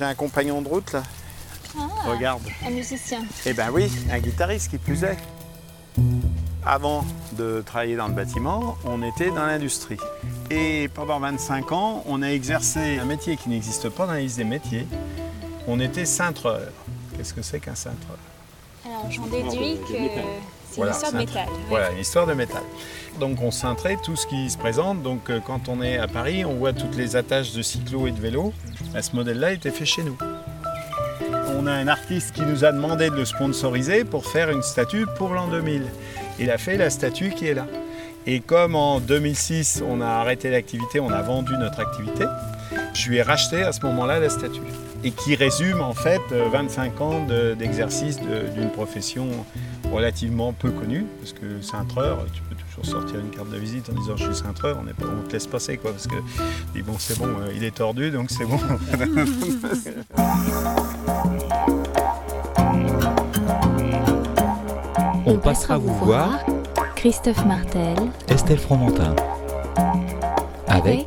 J'ai un compagnon de route là. Ah, Regarde. un musicien. Eh ben oui, un guitariste qui plus est. Avant de travailler dans le bâtiment, on était dans l'industrie. Et pendant 25 ans, on a exercé un métier qui n'existe pas dans la liste des métiers. On était cintreur. Qu'est-ce que c'est qu'un cintreur? Alors j'en déduis que c'est Voilà, une histoire de métal. ouais. Voilà, une histoire de métal. Donc on cintrait tout ce qui se présente. Donc euh, quand on est à Paris, on voit toutes les attaches de cyclo et de vélo. Ce modèle-là était fait chez nous. On a un artiste qui nous a demandé de le sponsoriser pour faire une statue pour l'an 2000. Il a fait la statue qui est là. Et comme en 2006, on a arrêté l'activité, on a vendu notre activité, je lui ai racheté à ce moment-là la statue. Et qui résume en fait euh, 25 ans de- d'exercice de- d'une profession relativement peu connue, parce que cintreur, tu peux toujours sortir une carte de visite en disant je suis cintreur, on, pas, on te laisse passer quoi, parce que dis bon c'est bon, euh, il est tordu donc c'est bon. On passera vous voir Christophe Martel Estelle Fromentin. Avec avec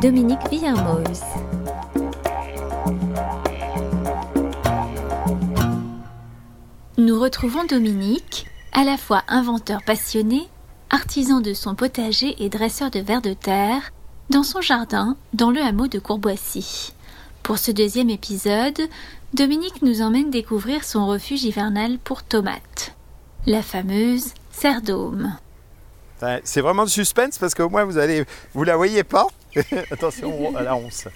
Dominique Villermoz. Nous retrouvons Dominique, à la fois inventeur passionné, artisan de son potager et dresseur de vers de terre, dans son jardin, dans le hameau de Courboissy. Pour ce deuxième épisode, Dominique nous emmène découvrir son refuge hivernal pour tomates, la fameuse serre C'est vraiment du suspense parce qu'au moins vous allez, vous la voyez pas. Attention à la once.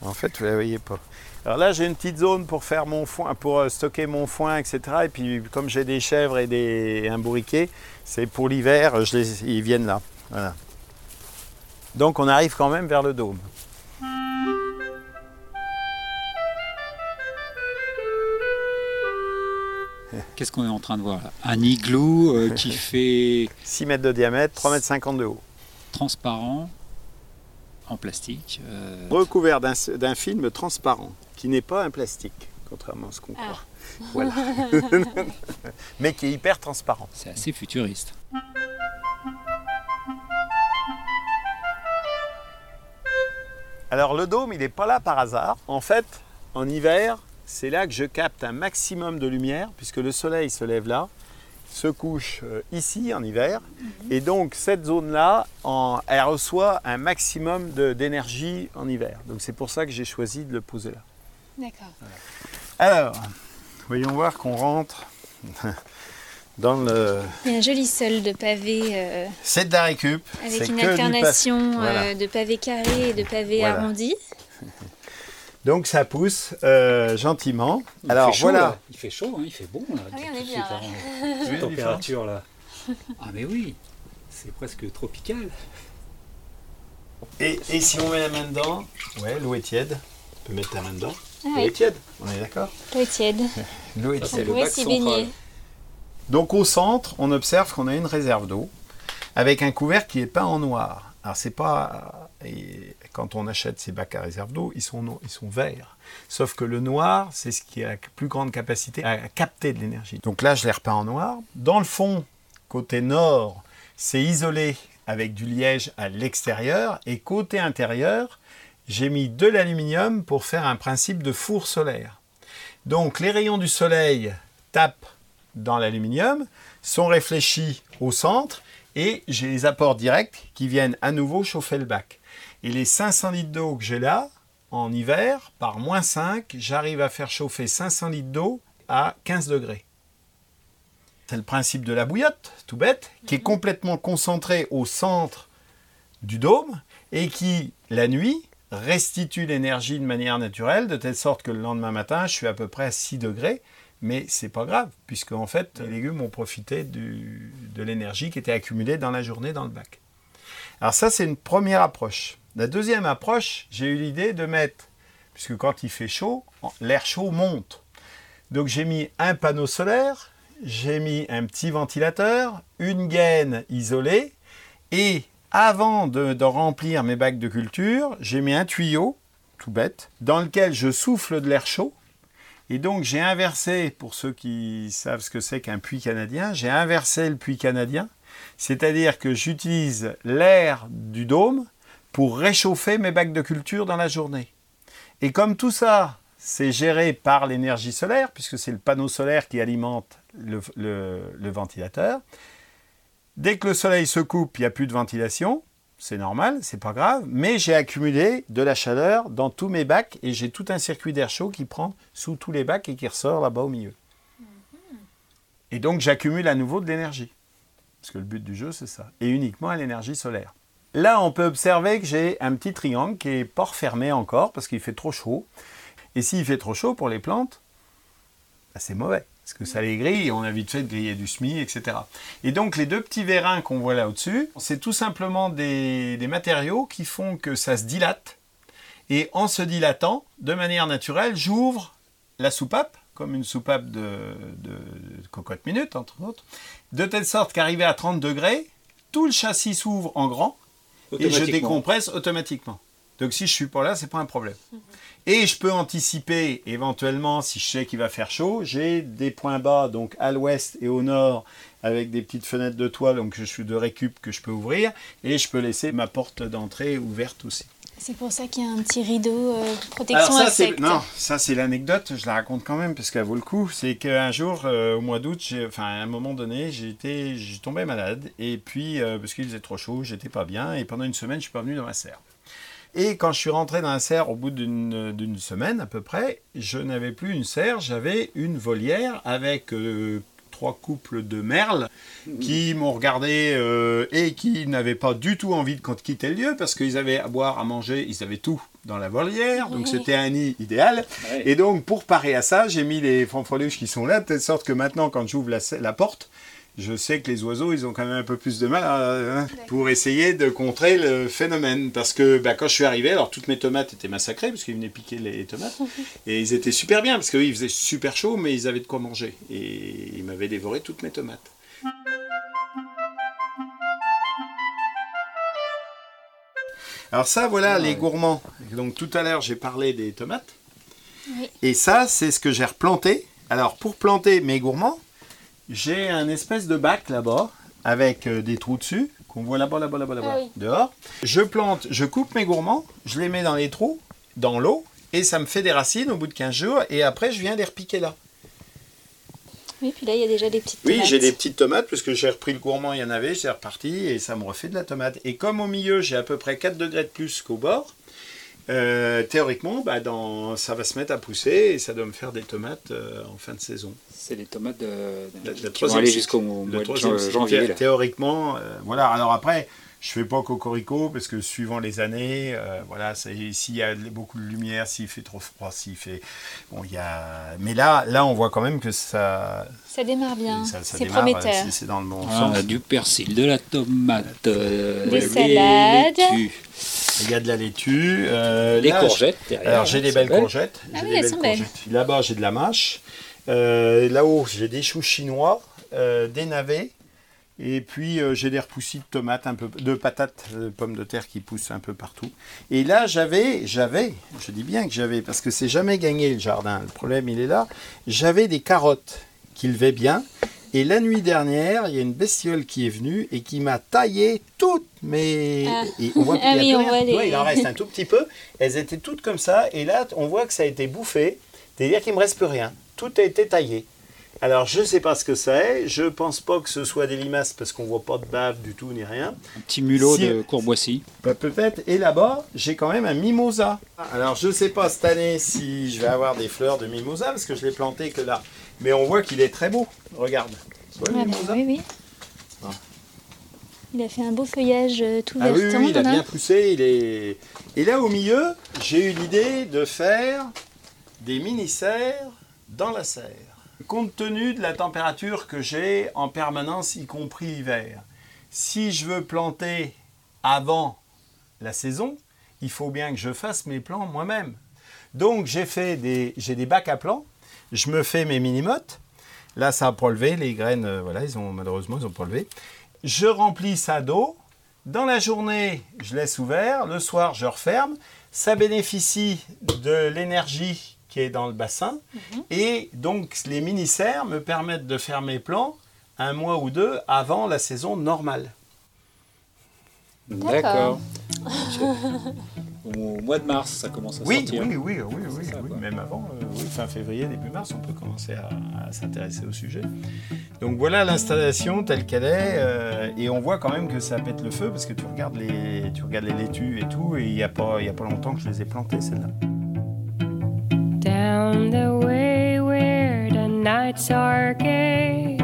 En fait, vous la voyez pas. Alors là, j'ai une petite zone pour faire mon foin, pour euh, stocker mon foin, etc. Et puis, comme j'ai des chèvres et, des, et un bourriquet, c'est pour l'hiver, ils viennent là. Voilà. Donc, on arrive quand même vers le dôme. Qu'est-ce qu'on est en train de voir là? Un igloo euh, qui fait 6 mètres de diamètre, 3 mètres 50 de haut. transparent en plastique. euh, Recouvert d'un film transparent, qui n'est pas un plastique, contrairement à ce qu'on Ah. croit. Voilà. Mais qui est hyper transparent. c'est assez futuriste. Alors le dôme, il n'est pas là par hasard. En fait, en hiver, c'est là que je capte un maximum de lumière, puisque le soleil se lève là, se couche euh, ici en hiver. Et donc cette zone-là, elle reçoit un maximum d'énergie en hiver. Donc c'est pour ça que j'ai choisi de le poser là. D'accord. Alors, voyons voir qu'on rentre dans le... Il y a un joli sol de pavés euh, C'est de la récup. avec une alternation euh, Voilà. de pavés carrés et de pavés Voilà. arrondis. Donc ça pousse euh, gentiment. Il Alors fait chaud, voilà. là. Il fait chaud, hein, il fait bon là. Ah oui, on est bien, suite, hein. Oui, température là. Ah mais oui, c'est presque tropical. Et, et si on met la main dedans, ouais, l'eau est tiède. On peut mettre la main dedans. Ah L'eau est tiède, on est d'accord? L'eau est tiède. L'eau est On tiède. bac s'y baigner. Donc au centre, on observe qu'on a une réserve d'eau avec un couvercle qui est peint en noir. Alors c'est pas quand on achète ces bacs à réserve d'eau, ils sont ils sont verts. Sauf que le noir, c'est ce qui a la plus grande capacité à capter de l'énergie. Donc là, je l'ai repeint en noir. Dans le fond, côté nord, c'est isolé avec du liège à l'extérieur et côté intérieur, j'ai mis de l'aluminium pour faire un principe de four solaire. Donc les rayons du soleil tapent dans l'aluminium, sont réfléchis au centre et j'ai les apports directs qui viennent à nouveau chauffer le bac. Et les 500 litres d'eau que j'ai là, en hiver, par moins 5, j'arrive à faire chauffer 500 litres d'eau à 15 degrés. C'est le principe de la bouillotte, tout bête, qui est complètement concentré au centre du dôme et qui, la nuit, restitue l'énergie de manière naturelle, de telle sorte que le lendemain matin, je suis à peu près à 6 degrés, mais c'est pas grave, puisque en fait, les légumes ont profité du- de l'énergie qui était accumulée dans la journée dans le bac. Alors ça, c'est une première approche. La deuxième approche, j'ai eu l'idée de mettre, puisque quand il fait chaud, l'air chaud monte. Donc j'ai mis un panneau solaire, j'ai mis un petit ventilateur, une gaine isolée, et avant de, remplir mes bacs de culture, j'ai mis un tuyau, tout bête, dans lequel je souffle de l'air chaud. Et donc j'ai inversé, pour ceux qui savent ce que c'est qu'un puits canadien, j'ai inversé le puits canadien, c'est-à-dire que j'utilise l'air du dôme pour réchauffer mes bacs de culture dans la journée. Et comme tout ça, c'est géré par l'énergie solaire, puisque c'est le panneau solaire qui alimente le, ventilateur, dès que le soleil se coupe, il n'y a plus de ventilation. C'est normal, c'est pas grave, mais j'ai accumulé de la chaleur dans tous mes bacs et j'ai tout un circuit d'air chaud qui prend sous tous les bacs et qui ressort là-bas au milieu. Et donc j'accumule à nouveau de l'énergie. Parce que le but du jeu, c'est ça. Et uniquement à l'énergie solaire. Là, on peut observer que j'ai un petit triangle qui est pas refermé encore parce qu'il fait trop chaud. Et s'il fait trop chaud pour les plantes, bah, c'est mauvais. Parce que ça les grille et on a vite fait de griller du SMI, etc. Et donc les deux petits vérins qu'on voit là au-dessus, c'est tout simplement des, matériaux qui font que ça se dilate. Et en se dilatant, de manière naturelle, j'ouvre la soupape, comme une soupape de cocotte minute, entre autres, de telle sorte qu'arrivé à 30 degrés, tout le châssis s'ouvre en grand et je décompresse automatiquement. Donc si je suis pas là, c'est pas un problème. Et je peux anticiper éventuellement si je sais qu'il va faire chaud, j'ai des points bas donc à l'ouest et au nord avec des petites fenêtres de toile donc je suis de récup que je peux ouvrir et je peux laisser ma porte d'entrée ouverte aussi. C'est pour ça qu'il y a un petit rideau euh, de protection Alors ça non, ça c'est l'anecdote, je la raconte quand même parce qu'elle vaut le coup. C'est qu'un jour euh, au mois d'août, enfin à un moment donné, été, j'ai tombé malade et puis euh, parce qu'il faisait trop chaud, j'étais pas bien et pendant une semaine, je suis pas venu dans ma serre. Et quand je suis rentré dans la serre au bout d'une d'une semaine à peu près, je n'avais plus une serre, j'avais une volière avec euh, trois couples de merles qui m'ont regardé euh, et qui n'avaient pas du tout envie de quitter le lieu parce qu'ils avaient à boire, à manger, ils avaient tout dans la volière, donc c'était un nid idéal. Et donc pour parer à ça, j'ai mis les fanfreluches qui sont là, de telle sorte que maintenant quand j'ouvre la, la porte, je sais que les oiseaux, ils ont quand même un peu plus de mal à- hein, pour essayer de contrer le phénomène. Parce que bah, quand je suis arrivé, alors toutes mes tomates étaient massacrées, parce qu'ils venaient piquer les tomates. Et ils étaient super bien, parce qu'il faisait super chaud, mais ils avaient de quoi manger. Et ils m'avaient dévoré toutes mes tomates. Alors ça, voilà les gourmands. Donc tout à l'heure, j'ai parlé des tomates. Oui. Et ça, c'est ce que j'ai replanté. Alors pour planter mes gourmands, j'ai un espèce de bac là-bas avec euh, des trous dessus qu'on voit là-bas, là-bas, là-bas, là-bas, Ah oui. dehors. Je plante, je coupe mes gourmands, je les mets dans les trous, dans l'eau, et ça me fait des racines au bout de 15 jours, et après je viens les repiquer là. Oui, puis là, il y a déjà des petites Oui, tomates. j'ai des petites tomates, parce que j'ai repris le gourmand, il y en avait, c'est reparti, et ça me refait de la tomate. Et comme au milieu, j'ai à peu près 4 degrés de plus qu'au bord, euh, théoriquement, bah, dans, ça va se mettre à pousser, et ça doit me faire des tomates euh, en fin de saison. C'est les tomates de, Le- le qui vont aller jusqu'au mois de janvier. là. Théoriquement, euh, voilà. Alors après, je fais pas cocorico parce que suivant les années, euh, voilà, s'il y a beaucoup de lumière, s'il fait trop froid, s'il fait, bon, il y a. Mais là, là, on voit quand même que ça, Ça démarre bien. C'est prometteur. c'est- C'est dans le bon Ah, sens. du persil, de la tomate, euh, Des des salades. laitues, Il y a de la laitue. euh, des là, je- courgettes. derrière, Alors j'ai des belles belle. courgettes. Ah j'ai oui, des elles belles sont belles. courgettes. Là-bas, j'ai de la mâche. Euh, Là-haut, j'ai des choux chinois, euh, des navets. Et puis euh, j'ai des repoussis de tomates, un peu de patates, de pommes de terre qui poussent un peu partout. Et là j'avais, j'avais, je dis bien que j'avais, parce que c'est jamais gagné le jardin. Le problème il est là. J'avais des carottes qui levaient bien. Et la nuit dernière, il y a une bestiole qui est venue et qui m'a taillé toutes mes. Ah. Et on voit Ah qu'il y a oui, on voit il en reste un tout petit peu. Elles étaient toutes comme ça. Et là, on voit que ça a été bouffé. C'est-à-dire qu'il ne me reste plus rien. Tout a été taillé. Alors, je ne sais pas ce que ça est. Je ne pense pas que ce soit des limaces parce qu'on ne voit pas de bave du tout ni rien. Un petit mulot Si- de courboisie. Bah, Peut-être. Et là-bas, j'ai quand même un mimosa. Alors, je ne sais pas cette année si je vais avoir des fleurs de mimosa parce que je l'ai planté que là. Mais on voit qu'il est très beau. Regarde. Le Ah bah oui, oui. Ah. Il a fait un beau feuillage euh, tout Ah oui, vertant. oui, il a bien poussé. Il est... Et là, au milieu, j'ai eu l'idée de faire des mini-serres dans la serre. Compte tenu de la température que j'ai en permanence, y compris hiver, si je veux planter avant la saison, il faut bien que je fasse mes plants moi-même. Donc j'ai fait des, j'ai des bacs à plants, je me fais mes mini-mottes. Là, ça a pas levé, les graines, euh, voilà, ils ont malheureusement, ils ont pas levé. Je remplis ça d'eau. Dans la journée, je laisse ouvert. Le soir, je referme. Ça bénéficie de l'énergie qui est dans le bassin. Et donc, les mini-serres me permettent de faire mes plants un mois ou deux avant la saison normale. D'accord. Au mois de mars, ça commence à Oui, sortir. oui, oui, oui, oui, ça, oui, même avant, euh, oui, fin février, début mars, on peut commencer à, à s'intéresser au sujet. Donc voilà l'installation telle qu'elle est, euh, et on voit quand même que ça pète le feu parce que tu regardes les, tu regardes les laitues et tout, et il n'y a pas, y a pas longtemps que je les ai plantées celles-là. down the way where the nights are gay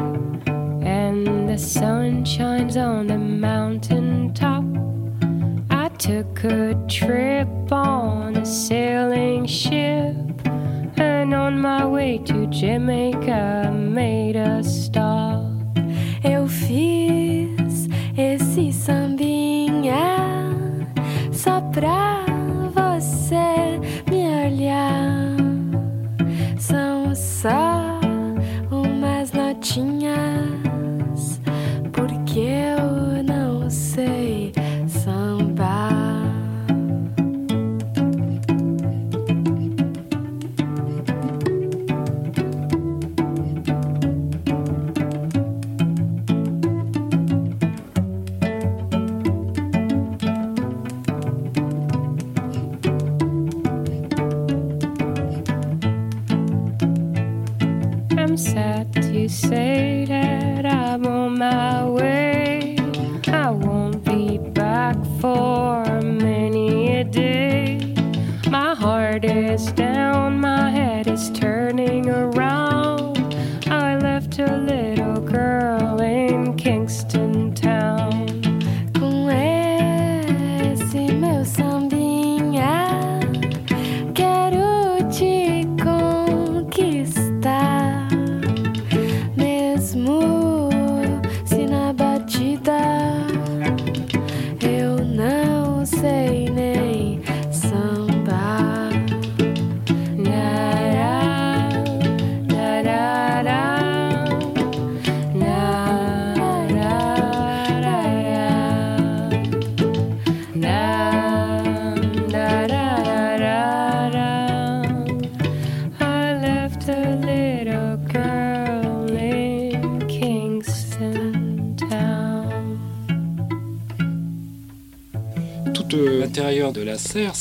and the sun shines on the mountain top. Took a trip on a sailing ship, and on my way to Jamaica, made a stop. Eu fiz esse ah, sambinha só pra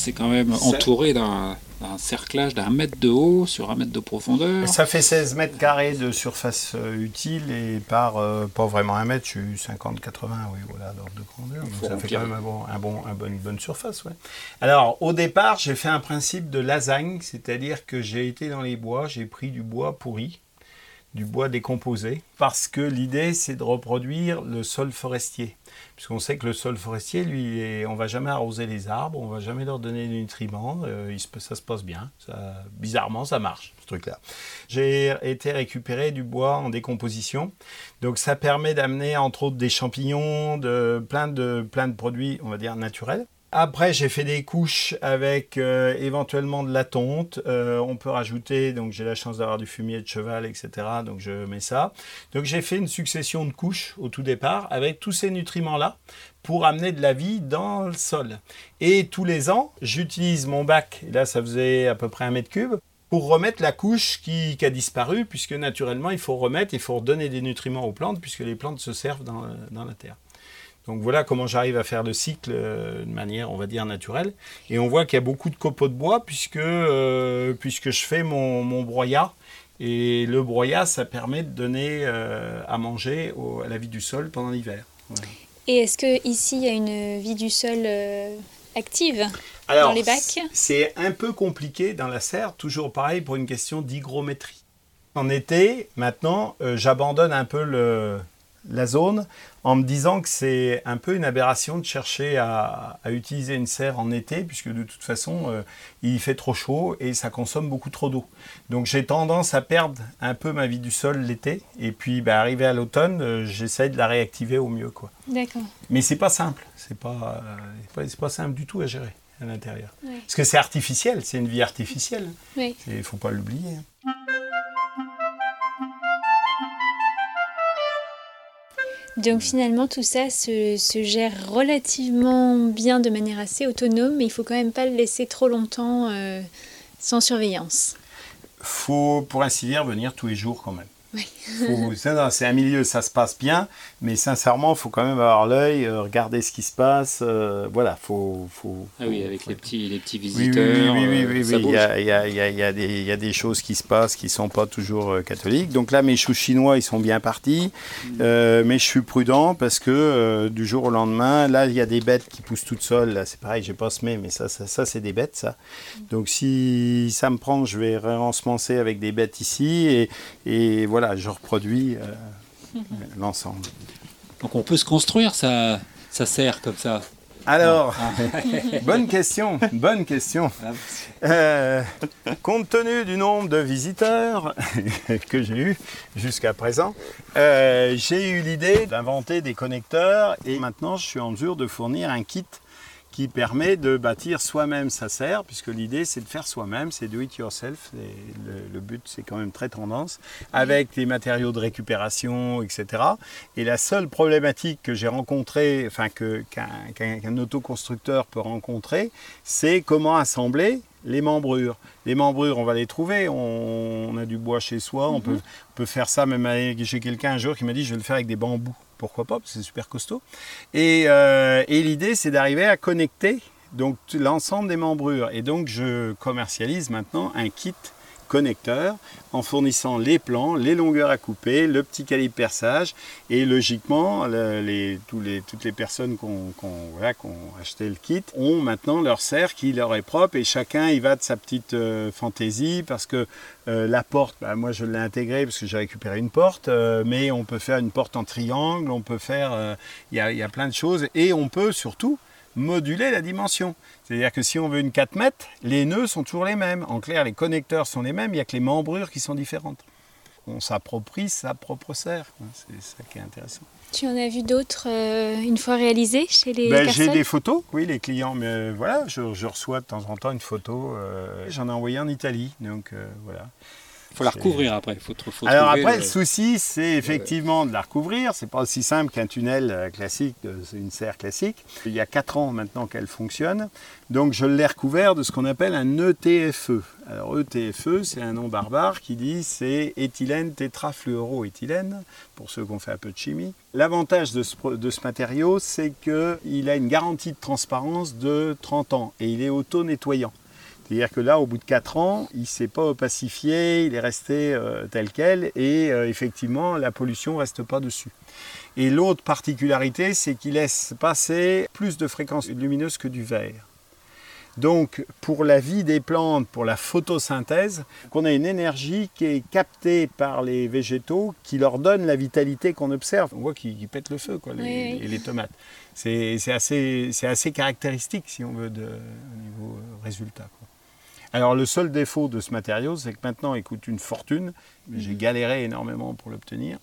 c'est quand même entouré d'un cerclage d'un mètre de haut sur un mètre de profondeur. Ça fait 16 mètres carrés de surface euh, utile et par euh, pas vraiment un mètre, je suis 50-80, oui, voilà, d'ordre de grandeur. Donc ça fait quand même un bon, un bon, un bon- une bonne surface. Ouais. Alors, au départ, j'ai fait un principe de lasagne, c'est-à-dire que j'ai été dans les bois, j'ai pris du bois pourri, du bois décomposé, parce que l'idée, c'est de reproduire le sol forestier. Puisqu'on sait que le sol forestier, lui, est- on va jamais arroser les arbres, on va jamais leur donner des nutriments, euh, ça se passe bien. Bizarrement, ça marche, ce truc-là. J'ai été récupérer du bois en décomposition. Donc ça permet d'amener entre autres des champignons, de, plein, de, plein de produits, on va dire, naturels. Après, j'ai fait des couches avec euh, éventuellement de la tonte. Euh, on peut rajouter, donc j'ai la chance d'avoir du fumier de cheval, etc. Donc je mets ça. Donc j'ai fait une succession de couches au tout départ avec tous ces nutriments-là pour amener de la vie dans le sol. Et tous les ans, j'utilise mon bac, là ça faisait à peu près un mètre cube, pour remettre la couche qui, a disparu, puisque naturellement il faut remettre, il faut redonner des nutriments aux plantes, puisque les plantes se servent dans la terre. Donc voilà comment j'arrive à faire le cycle euh, de manière, on va dire, naturelle. Et on voit qu'il y a beaucoup de copeaux de bois, puisque, euh, puisque je fais mon, mon broyat. Et le broyat, ça permet de donner euh, à manger au- à la vie du sol pendant l'hiver. Voilà. Et est-ce que ici il y a une vie du sol active Alors, Dans les bacs C'est un peu compliqué dans la serre, toujours pareil pour une question d'hygrométrie. En été, maintenant, j'abandonne un peu le, la zone en me disant que c'est un peu une aberration de chercher à, à utiliser une serre en été, puisque de toute façon, euh, il fait trop chaud et ça consomme beaucoup trop d'eau. Donc j'ai tendance à perdre un peu ma vie du sol l'été, et puis bah, arrivé à l'automne, euh, j'essaye de la réactiver au mieux. quoi. D'accord. Mais c'est pas simple, c'est pas, euh, c'est pas, simple du tout à gérer à l'intérieur. Parce que c'est artificiel, c'est une vie artificielle. Oui. Il faut pas l'oublier. hein. Donc finalement tout ça se, gère relativement bien de manière assez autonome, mais il faut quand même pas le laisser trop longtemps euh, sans surveillance. Faut, pour ainsi dire, venir tous les jours quand même. Oui. C'est un milieu, ça se passe bien, mais sincèrement, il faut quand même avoir l'œil, euh, regarder ce qui se passe. euh, voilà, faut, faut, Ah oui, avec les petits, les petits Oui, oui, visiteurs. oui, oui, oui, ça oui, Il y a, il y a- il y a- il y a des- il y a des choses qui se passent qui ne sont pas toujours euh, catholiques. Donc là, mes choux chinois, ils sont bien partis. Euh, mais je suis prudent parce que euh, du jour au lendemain, là, il y a des bêtes qui poussent toutes seules. Là, c'est pareil, j'ai pas semé, mais ça, ça, ça, c'est des bêtes, ça. Donc si ça me prend, je vais réensemencer avec des bêtes ici. Et, et voilà, je reproduis euh, l'ensemble. Donc on peut se construire sa, sa serre comme ça. Alors, Ah. bonne question, bonne question. Ah, Euh, compte tenu du nombre de visiteurs que j'ai eu jusqu'à présent, euh, j'ai eu l'idée d'inventer des connecteurs et maintenant je suis en mesure de fournir un kit qui permet de bâtir soi-même sa serre, puisque l'idée c'est de faire soi-même, c'est do it yourself, et le, le but c'est quand même très tendance, avec les matériaux de récupération, etc. Et la seule problématique que j'ai rencontrée, enfin que- qu'un qu'un- qu'un autoconstructeur peut rencontrer, c'est comment assembler les membrures. Les membrures, on va les trouver, on, on a du bois chez soi, on, peut, on peut faire ça même avec, j'ai quelqu'un un jour qui m'a dit je vais le faire avec des bambous. Pourquoi pas, c'est super costaud. Et, euh, et l'idée, c'est d'arriver à connecter l'ensemble des membrures. Et donc, je commercialise maintenant un kit connecteur en fournissant les plans, les longueurs à couper, le petit calibre perçage et logiquement le- les, toutes les personnes qui ont acheté le kit ont maintenant leur serre qui leur est propre et chacun y va de sa petite euh, fantaisie parce que euh, la porte, bah, moi je l'ai intégrée parce que j'ai récupéré une porte, euh, mais on peut faire une porte en triangle, on peut faire, il y a plein de choses et on peut surtout moduler la dimension. C'est-à-dire que si on veut une 4 mètres, les nœuds sont toujours les mêmes. En clair, les connecteurs sont les mêmes, il n'y a que les membrures qui sont différentes. On s'approprie sa propre serre. quoi. C'est ça qui est intéressant. Tu en as vu d'autres euh, une fois réalisés chez les Ben, j'ai des photos, oui, les clients, mais euh, voilà, je, je reçois de temps en temps une photo. euh, J'en ai envoyé en Italie, donc euh, voilà. faut la recouvrir après. Faut, faut Alors après, le- le souci, c'est effectivement de la recouvrir. C'est pas aussi simple qu'un tunnel euh, classique, c'est une serre classique. Il y a 4 ans maintenant qu'elle fonctionne. Donc je l'ai recouvert de ce qu'on appelle un E ETFE. Alors ETFE, c'est un nom barbare qui dit c'est éthylène tétrafluoroéthylène, pour ceux qui ont fait un peu de chimie. L'avantage de ce, de ce matériau, c'est qu'il a une garantie de transparence de 30 ans et il est auto-nettoyant. C'est-à-dire que là, au bout de 4 ans, il ne s'est pas opacifié, il est resté euh, tel quel, et euh, effectivement, la pollution ne reste pas dessus. Et l'autre particularité, c'est qu'il laisse passer plus de fréquences lumineuses que du verre. Donc, pour la vie des plantes, pour la photosynthèse, qu'on a une énergie qui est captée par les végétaux, qui leur donne la vitalité qu'on observe. On voit qu'ils pètent le feu, quoi, les, Oui, oui. les- les tomates. C'est assez, caractéristique, si on veut, de, au niveau euh, résultat. quoi. Alors le seul défaut de ce matériau, c'est que maintenant il coûte une fortune. J'ai galéré énormément pour l'obtenir.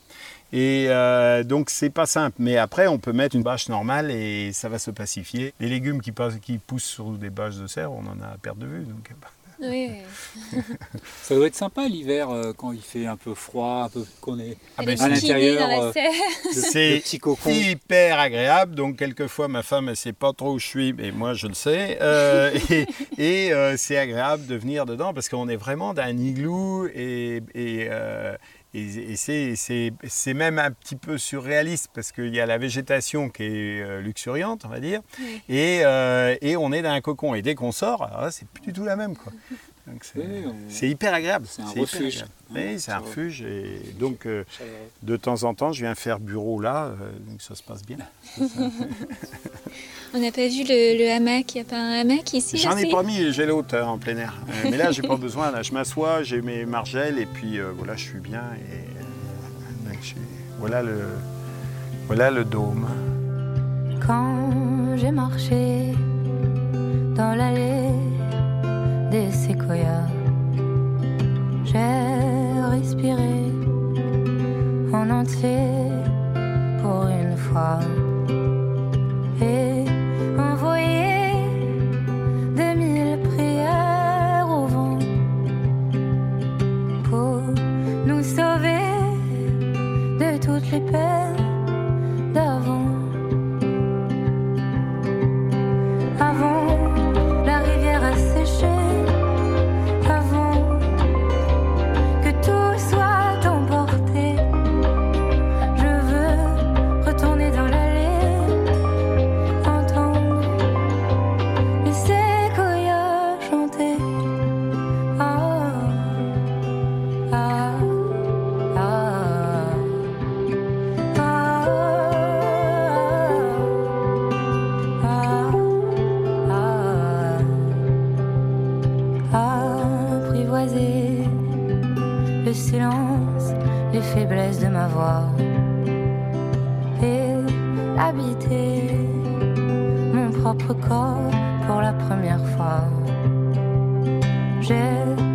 Et euh, donc c'est pas simple. Mais après, on peut mettre une bâche normale et ça va se pacifier. Les légumes qui, passent- qui poussent sur des bâches de serre, on en a à perte de vue. Donc, Oui. Ça doit être sympa l'hiver euh, quand il fait un peu froid, un peu qu'on est Ah ben, à l'intérieur, euh, C'est le petit cocon. hyper agréable. Donc, quelquefois, ma femme, elle sait pas trop où je suis, mais moi, je le sais. Euh, et et, euh, c'est agréable de venir dedans parce qu'on est vraiment dans un igloo et, et, euh, et- c'est- même un petit peu surréaliste parce qu'il y a la végétation qui est euh, luxuriante, on va dire, Oui. et, euh, et on est dans un cocon. Et dès qu'on sort, c'est plus du tout la même. Quoi. C'est Oui, on- c'est hyper agréable. C'est un refuge. Oui, c'est un refuge. Et donc, euh, de temps en temps, je viens faire bureau là, euh, donc ça se passe bien. On n'a pas vu le, le hamac. Il n'y a pas un hamac ici J'en ai pas mis, j'ai l'autre en plein air. Euh, mais là, j'ai pas besoin. Là, je m'assois, j'ai mes margelles et puis euh, voilà, je suis bien. Et euh, donc, voilà le, voilà le dôme. Quand j'ai marché dans l'allée des séquoias, j'ai respiré en entier pour une fois pour la première fois. J'ai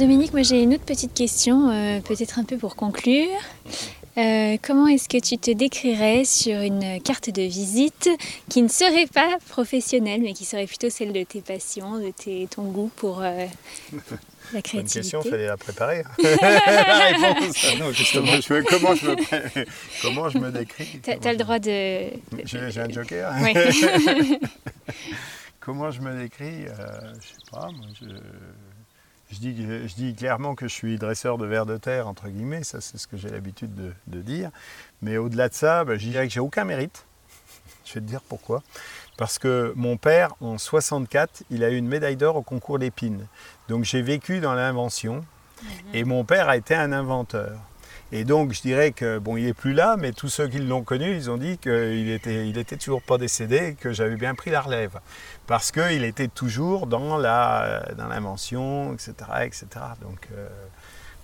Dominique, moi j'ai une autre petite question, euh, peut-être un peu pour conclure. Euh, comment est-ce que tu te décrirais sur une carte de visite qui ne serait pas professionnelle, mais qui serait plutôt celle de tes passions, de tes, ton goût pour euh, la Bonne créativité question, fallait la préparer. la réponse. Non, justement. Comment je, me- comment, je me, comment je me décris T'as as le droit de... J'ai un joker. Comment je me décris euh, Je sais pas, moi, je, je dis, que- je dis clairement que je suis dresseur de vers de terre, entre guillemets, ça c'est ce que j'ai l'habitude de, de dire. Mais au-delà de ça, bah, je dirais que j'ai aucun mérite. Je vais te dire pourquoi. Parce que mon père, en 64, il a eu une médaille d'or au concours d'épines. Donc j'ai vécu dans l'invention. Et mon père a été un inventeur. Et donc, je dirais que, bon, il n'est plus là, mais tous ceux qui l'ont connu, ils ont dit qu'il était, il était toujours pas décédé et que j'avais bien pris la relève. Parce qu'il était toujours dans la, dans l'invention, etc., etc. Donc, euh,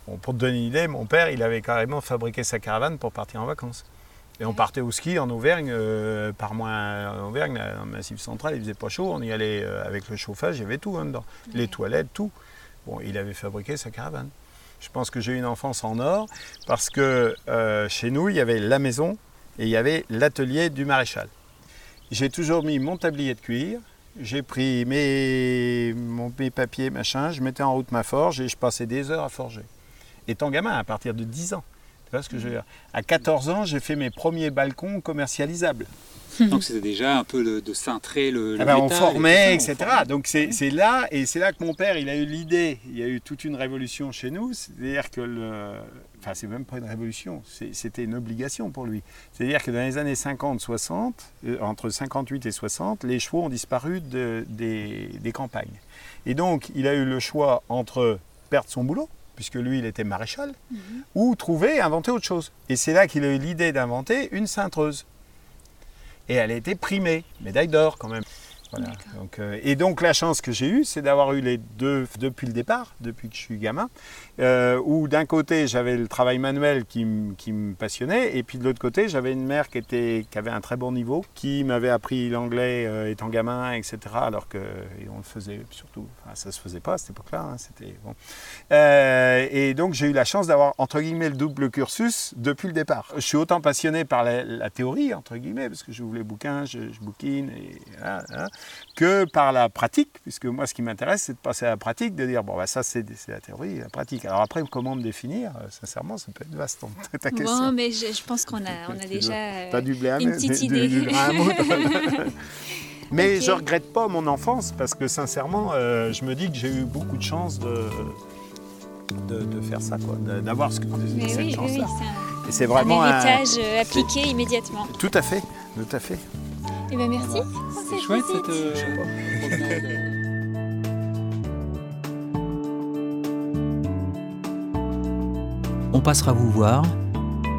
bon, pour te donner une idée, mon père, il avait carrément fabriqué sa caravane pour partir en vacances. Et on partait au ski en Auvergne, euh, par moins en Auvergne, le Massif central, il faisait pas chaud, on y allait euh, avec le chauffage, il y avait tout hein, dedans. Les toilettes, tout. Bon, il avait fabriqué sa caravane. Je pense que j'ai eu une enfance en or parce que euh, chez nous, il y avait la maison et il y avait l'atelier du maréchal. J'ai toujours mis mon tablier de cuir, j'ai pris mes, mon- mes papiers, machin, je mettais en route ma forge et je passais des heures à forger. Étant gamin, à partir de 10 ans. Tu vois ce que je veux dire? À 14 ans, j'ai fait mes premiers balcons commercialisables. Donc c'était déjà un peu de cintrer le. le Ah ben, on métal et formait, ça, on etc. formait. Donc c'est là, et c'est là que mon père, il a eu l'idée. Il y a eu toute une révolution chez nous. C'est-à-dire que le. Enfin, c'est même pas une révolution, c'était une obligation pour lui. C'est-à-dire que dans les années 50-60, euh, entre 58 et 60, les chevaux ont disparu de- des, des campagnes. Et donc, il a eu le choix entre perdre son boulot, puisque lui, il était maréchal, ou trouver, inventer autre chose. Et c'est là qu'il a eu l'idée d'inventer une cintreuse. Et elle a été primée, médaille d'or quand même. Voilà. Donc, euh, et donc la chance que j'ai eue, c'est d'avoir eu les deux depuis le départ, depuis que je suis gamin, euh, où d'un côté j'avais le travail manuel qui, me passionnait, et puis de l'autre côté j'avais une mère qui, était, qui avait un très bon niveau, qui m'avait appris l'anglais euh, étant gamin, etc. Alors que et on le faisait surtout, enfin, ça se faisait pas à cette époque-là, hein, c'était bon. Et donc j'ai eu la chance d'avoir entre guillemets le double cursus depuis le départ. Je suis autant passionné par la, la théorie entre guillemets parce que j'ouvre les bouquins, je, je bouquine et voilà, voilà, que par la pratique, puisque moi ce qui m'intéresse c'est de passer à la pratique, de dire bon bah ça c'est la théorie, la pratique. Alors après comment me définir Euh, Sincèrement ça peut être vaste ton- ta question. Bon, mais je, je pense qu'on a, on a déjà euh, du blé à une petite du- idée. du moudre. Mais Ok. je regrette pas mon enfance parce que sincèrement, euh, je me dis que j'ai eu beaucoup de chance de, de, de faire ça, d'avoir ce, cette oui, oui, oui, chance-là. c'est Et c'est un, vraiment un un- héritage euh, appliqué immédiatement. Tout à fait, tout à fait. Eh ben merci. C'est cette chouette visite. cette. euh, On passera vous voir,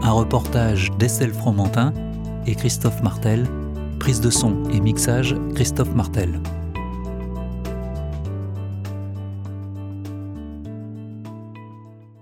un reportage d'Estelle Fromentin et Christophe Martel, prise de son et mixage Christophe Martel.